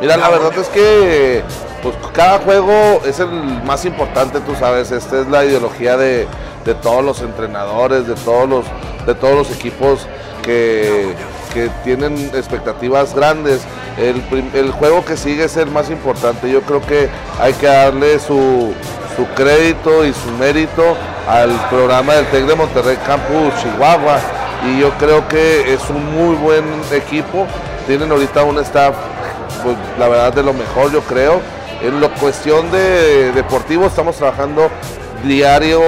Mira, la verdad es que pues cada juego es el más importante, tú sabes, esta es la ideología de, de todos los entrenadores, de todos los, de todos los equipos que, que tienen expectativas grandes. El, el juego que sigue es el más importante. Yo creo que hay que darle su, su crédito y su mérito al programa del TEC de Monterrey Campus Chihuahua. Y yo creo que es un muy buen equipo. Tienen ahorita un staff, pues, la verdad, de lo mejor, yo creo. En la cuestión de deportivo estamos trabajando diario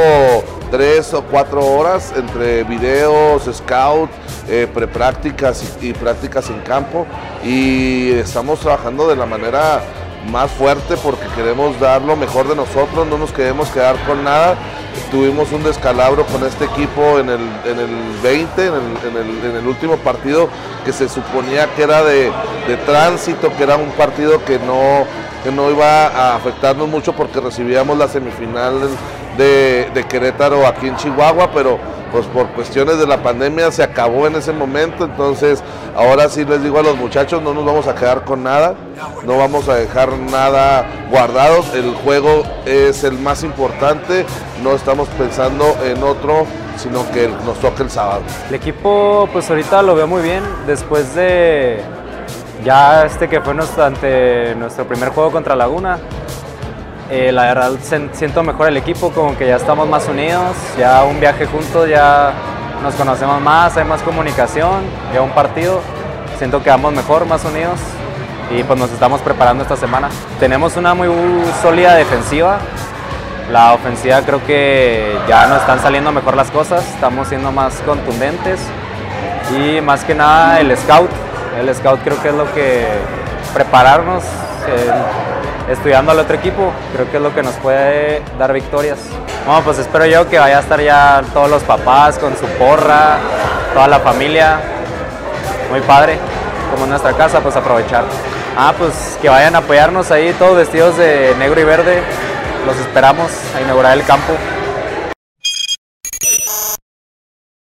tres o cuatro horas entre videos, scout, eh, preprácticas y, y prácticas en campo y estamos trabajando de la manera más fuerte porque queremos dar lo mejor de nosotros, no nos queremos quedar con nada. Tuvimos un descalabro con este equipo en el, en el 20, en el, en el- último partido que se suponía que era de, de tránsito, que era un partido que no, que no iba a afectarnos mucho porque recibíamos la semifinal de, de Querétaro aquí en Chihuahua, pero pues por cuestiones de la pandemia se acabó en ese momento, entonces ahora sí les digo a los muchachos, no nos vamos a quedar con nada, no vamos a dejar nada guardado, el juego es el más importante, no estamos pensando en otro, sino que nos toca el sábado. El equipo, pues ahorita lo veo muy bien. Después de ya este que fue nuestro, ante nuestro primer juego contra Laguna, eh, la verdad siento mejor el equipo, como que ya estamos más unidos, ya un viaje juntos, ya nos conocemos más, hay más comunicación, ya un partido, siento que vamos mejor, más unidos y pues nos estamos preparando esta semana. Tenemos una muy sólida defensiva, la ofensiva creo que ya nos están saliendo mejor las cosas, estamos siendo más contundentes y más que nada el scout. El scout creo que es lo que prepararnos, eh, estudiando al otro equipo, creo que es lo que nos puede dar victorias. Bueno, pues espero yo que vaya a estar ya todos los papás con su porra, toda la familia, muy padre, como en nuestra casa, pues aprovechar. Ah, pues que vayan a apoyarnos ahí, todos vestidos de negro y verde. Los esperamos a inaugurar el campo.